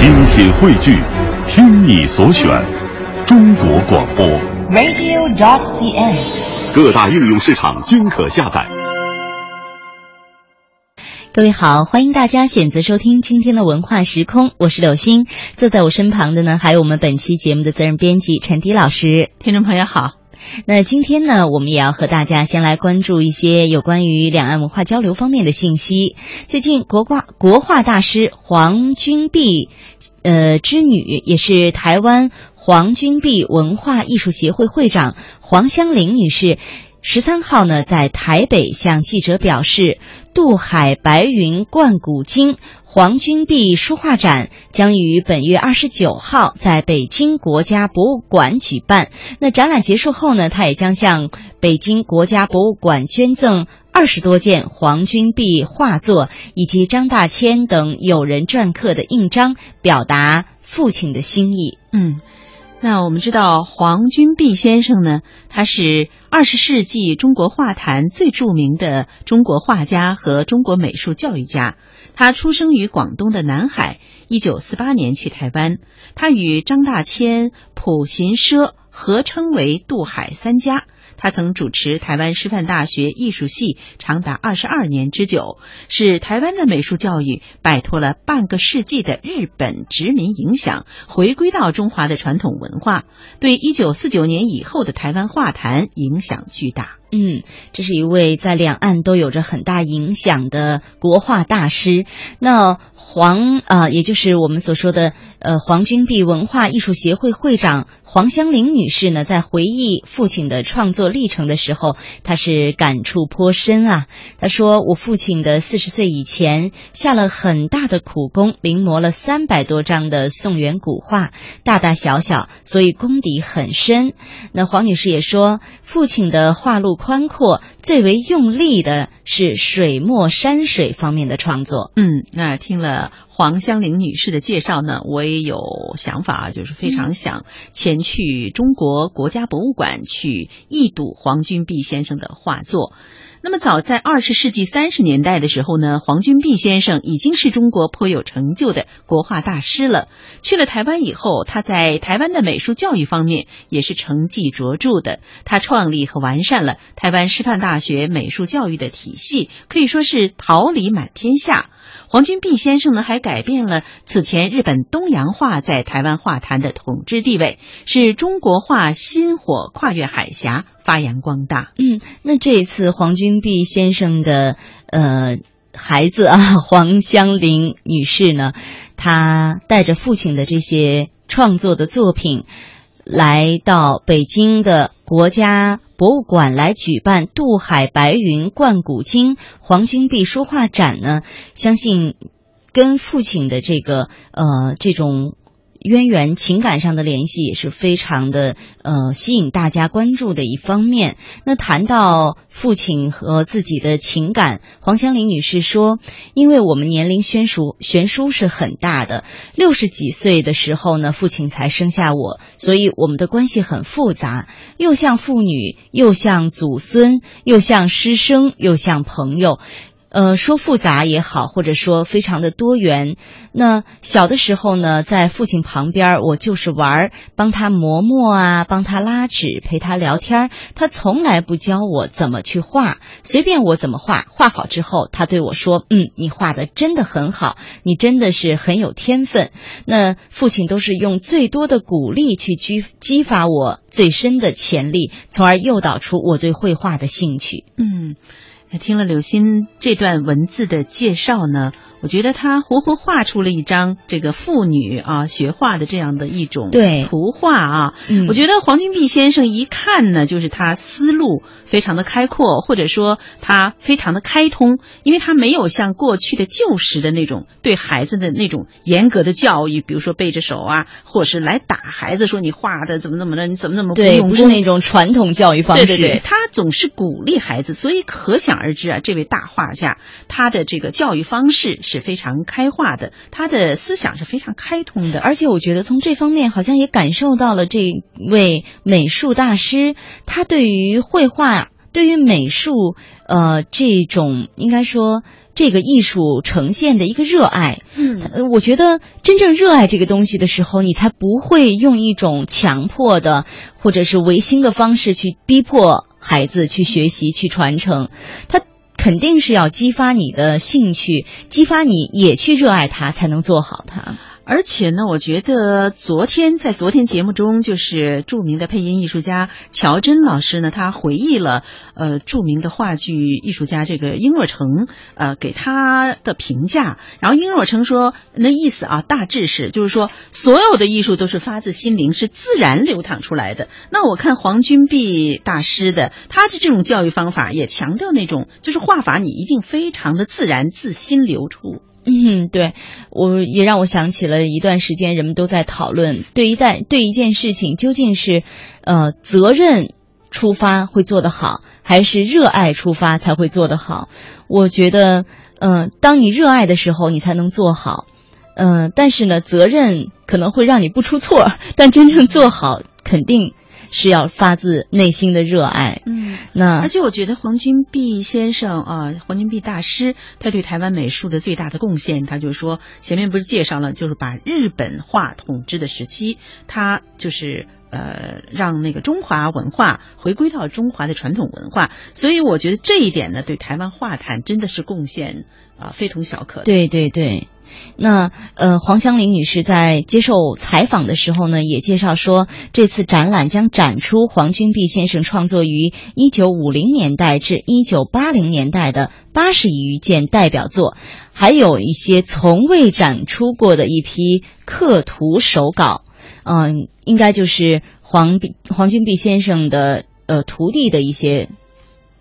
精品汇聚，听你所选，中国广播。radio.dot.cn，。各大应用市场均可下载。各位好，欢迎大家选择收听今天的文化时空，我是柳鑫。坐在我身旁的呢，还有我们本期节目的责任编辑陈迪老师。听众朋友好。那今天呢，我们也要和大家先来关注一些有关于两岸文化交流方面的信息。最近，国画国画大师黄君璧，呃之女，也是台湾黄君璧文化艺术协会会长黄香玲女士。十三号呢，在台北向记者表示，渡海白云贯古今黄君璧书画展将于本月二十九号在北京国家博物馆举办。那展览结束后呢，他也将向北京国家博物馆捐赠二十多件黄君璧画作以及张大千等友人篆刻的印章，表达父亲的心意。嗯。那我们知道黄君璧先生呢，他是二十世纪中国画坛最著名的中国画家和中国美术教育家。他出生于广东的南海，一九四八年去台湾。他与张大千、普行奢合称为“渡海三家”。他曾主持台湾师范大学艺术系长达二十二年之久，使台湾的美术教育摆脱了半个世纪的日本殖民影响，回归到中华的传统文化，对一九四九年以后的台湾画坛影响巨大。嗯，这是一位在两岸都有着很大影响的国画大师。那黄啊、也就是我们所说的呃黄君璧文化艺术协会会长黄香玲女士呢，在回忆父亲的创作历程的时候，她是感触颇深啊。她说：“我父亲的四十岁以前下了很大的苦功，临摹了三百多张的宋元古画，大大小小，所以功底很深。”那黄女士也说，父亲的画路宽阔，最为用力的是水墨山水方面的创作。嗯，那听了黄香玲女士的介绍呢，我也有想法啊，就是非常想前去中国国家博物馆去一睹黄君璧先生的画作。那么，早在二十世纪三十年代的时候呢，黄君璧先生已经是中国颇有成就的国画大师了。去了台湾以后，他在台湾的美术教育方面也是成绩卓著的。他创立和完善了台湾师范大学美术教育的体系，可以说是桃李满天下。黄君璧先生呢，还改变了此前日本东洋画在台湾画坛的统治地位，使中国画薪火跨越海峡，发扬光大。嗯，那这一次黄君璧先生的呃孩子啊，黄香玲女士呢，她带着父亲的这些创作的作品，来到北京的国家博物馆来举办“渡海白云贯古今”黄君璧书画展呢，相信跟父亲的这个呃这种。渊源情感上的联系也是非常的呃吸引大家关注的一方面。那谈到父亲和自己的情感，黄香玲女士说：“因为我们年龄悬殊悬殊是很大的，六十几岁的时候呢，父亲才生下我，所以我们的关系很复杂，又像父女，又像祖孙，又像师生，又像朋友。”呃，说复杂也好，或者说非常的多元。那小的时候呢，在父亲旁边，我就是玩儿，帮他磨墨啊，帮他拉纸，陪他聊天儿。他从来不教我怎么去画，随便我怎么画。画好之后，他对我说：“嗯，你画的真的很好，你真的是很有天分。”那父亲都是用最多的鼓励去激激发我最深的潜力，从而诱导出我对绘画的兴趣。嗯。听了柳鑫这段文字的介绍呢，我觉得他活活画出了一张这个妇女啊学画的这样的一种对图画啊。嗯，我觉得黄君璧先生一看呢，就是他思路非常的开阔，或者说他非常的开通，因为他没有像过去的旧时的那种对孩子的那种严格的教育，比如说背着手啊，或者是来打孩子，说你画的怎么怎么着，你怎么怎么不对，用功不是那种传统教育方式。对对对，他总是鼓励孩子，所以可想而知啊，这位大画家他的这个教育方式是非常开化的，他的思想是非常开通的。而且我觉得从这方面好像也感受到了这位美术大师他对于绘画。对于美术，呃，这种应该说这个艺术呈现的一个热爱。嗯呃，我觉得真正热爱这个东西的时候，你才不会用一种强迫的或者是违心的方式去逼迫孩子去学习、去传承。他肯定是要激发你的兴趣，激发你也去热爱它，才能做好它。而且呢，我觉得昨天在昨天节目中，就是著名的配音艺术家乔真老师呢，他回忆了呃著名的话剧艺术家这个殷若成呃给他的评价。然后殷若成说，那意思啊，大致是就是说，所有的艺术都是发自心灵，是自然流淌出来的。那我看黄君璧大师的，他的这种教育方法也强调那种，就是画法你一定非常的自然，自心流出。嗯，对，我也让我想起了一段时间，人们都在讨论，对一代对一件事情究竟是，呃，责任出发会做得好，还是热爱出发才会做得好？我觉得，嗯、当你热爱的时候，你才能做好，嗯、但是呢，责任可能会让你不出错，但真正做好，肯定是要发自内心的热爱。嗯。那而且我觉得黄君璧先生啊，黄君璧大师，他对台湾美术的最大的贡献，他就是说前面不是介绍了，就是把日本化统治的时期，他就是。呃，让那个中华文化回归到中华的传统文化，所以我觉得这一点呢，对台湾画坛真的是贡献啊、非同小可。对对对，那呃，黄香玲女士在接受采访的时候呢，也介绍说，这次展览将展出黄君璧先生创作于一九五零年代至一九八零年代的八十余件代表作，还有一些从未展出过的一批刻图手稿。嗯、应该就是黄黄君璧先生的呃徒弟的一些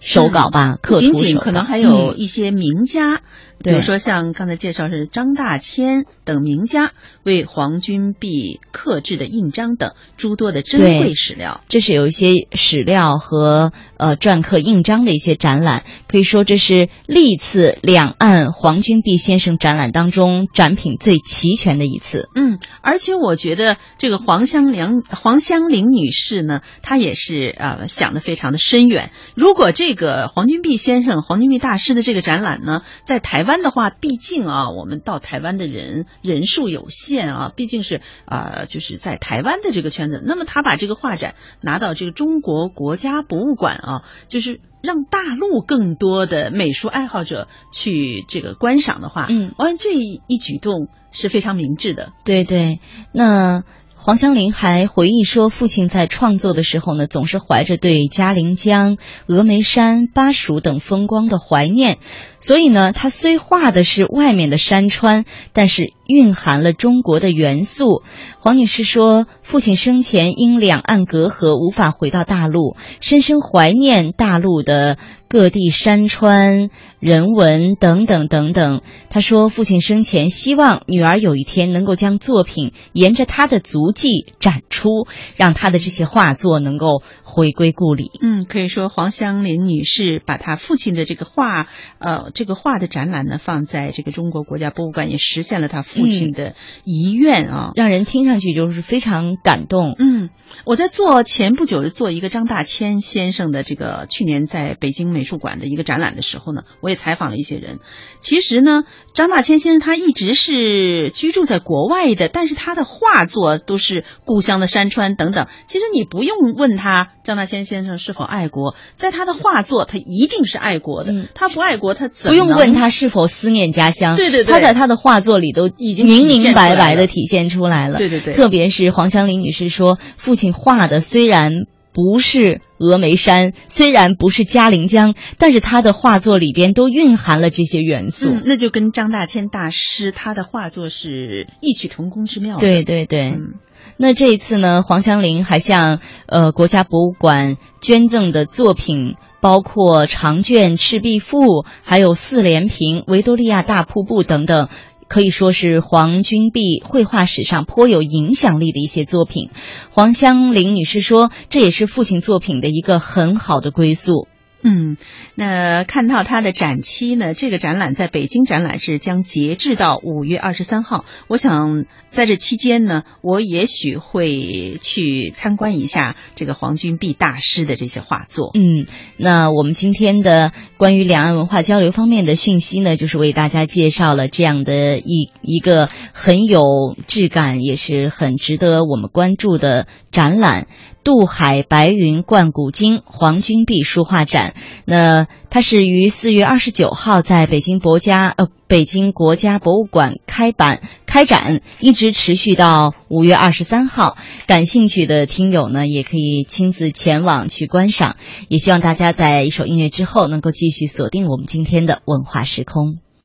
手稿吧，刻图仅仅可能还有嗯一些名家，比如说像刚才介绍是张大千等名家为黄君璧刻制的印章等诸多的珍贵史料。这是有一些史料和呃篆刻印章的一些展览，可以说这是历次两岸黄君璧先生展览当中展品最齐全的一次。嗯，而且我觉得这个黄香玲黄香玲女士呢，她也是呃想的非常的深远。如果这个黄君璧先生、黄君璧大师的这个展览呢，在台湾的话，毕竟啊，我们到台湾的人人数有限啊，毕竟是啊、呃就是在台湾的这个圈子。那么他把这个画展拿到这个中国国家博物馆啊，就是让大陆更多的美术爱好者去这个观赏的话，嗯我看这一举动是非常明智的。对对，那黄香林还回忆说，父亲在创作的时候呢，总是怀着对嘉陵江、峨眉山、巴蜀等风光的怀念，所以呢，他虽画的是外面的山川，但是蕴含了中国的元素。黄女士说，父亲生前因两岸隔阂无法回到大陆，深深怀念大陆的各地山川、人文等等等等。她说，父亲生前希望女儿有一天能够将作品沿着他的足迹展出，让他的这些画作能够回归故里。嗯，可以说黄香林女士把她父亲的这个画，呃，这个画的展览呢，放在这个中国国家博物馆，也实现了她父亲的遗愿啊。让人听上去就是非常感动。嗯，我在做前不久做一个张大千先生的这个去年在北京美术馆的一个展览的时候呢，我也采访了一些人。其实呢，张大千先生他一直是居住在国外的，但是他的画作都是故乡的山川等等。其实你不用问他张大千先生是否爱国，在他的画作他一定是爱国的。嗯他不爱国，他怎不用问他是否思念家乡，对对对他在他的画作里都已经明明白白的体现出来了。对对对特别是黄香玲女士说，父亲画的虽然不是峨眉山，虽然不是嘉陵江，但是他的画作里边都蕴含了这些元素。嗯，那就跟张大千大师他的画作是异曲同工之妙的。对对对。嗯那这一次呢，黄香玲还向呃国家博物馆捐赠的作品包括长卷《赤壁赋》，还有四连屏、维多利亚大瀑布等等。可以说是黄君璧绘画史上颇有影响力的一些作品。黄香玲女士说，这也是父亲作品的一个很好的归宿。嗯，那看到它的展期呢？这个展览在北京展览是将截至到五月二十三号。我想在这期间呢，我也许会去参观一下这个黄君璧大师的这些画作。嗯，那我们今天的关于两岸文化交流方面的讯息呢，就是为大家介绍了这样的一一个很有质感，也是很值得我们关注的展览。渡海白云观古今黄君璧书画展，那它是于四月二十九号在北京国家呃北京国家博物馆开版开展，一直持续到五月二十三号。感兴趣的听友呢，也可以亲自前往去观赏。也希望大家在一首音乐之后，能够继续锁定我们今天的文化时空。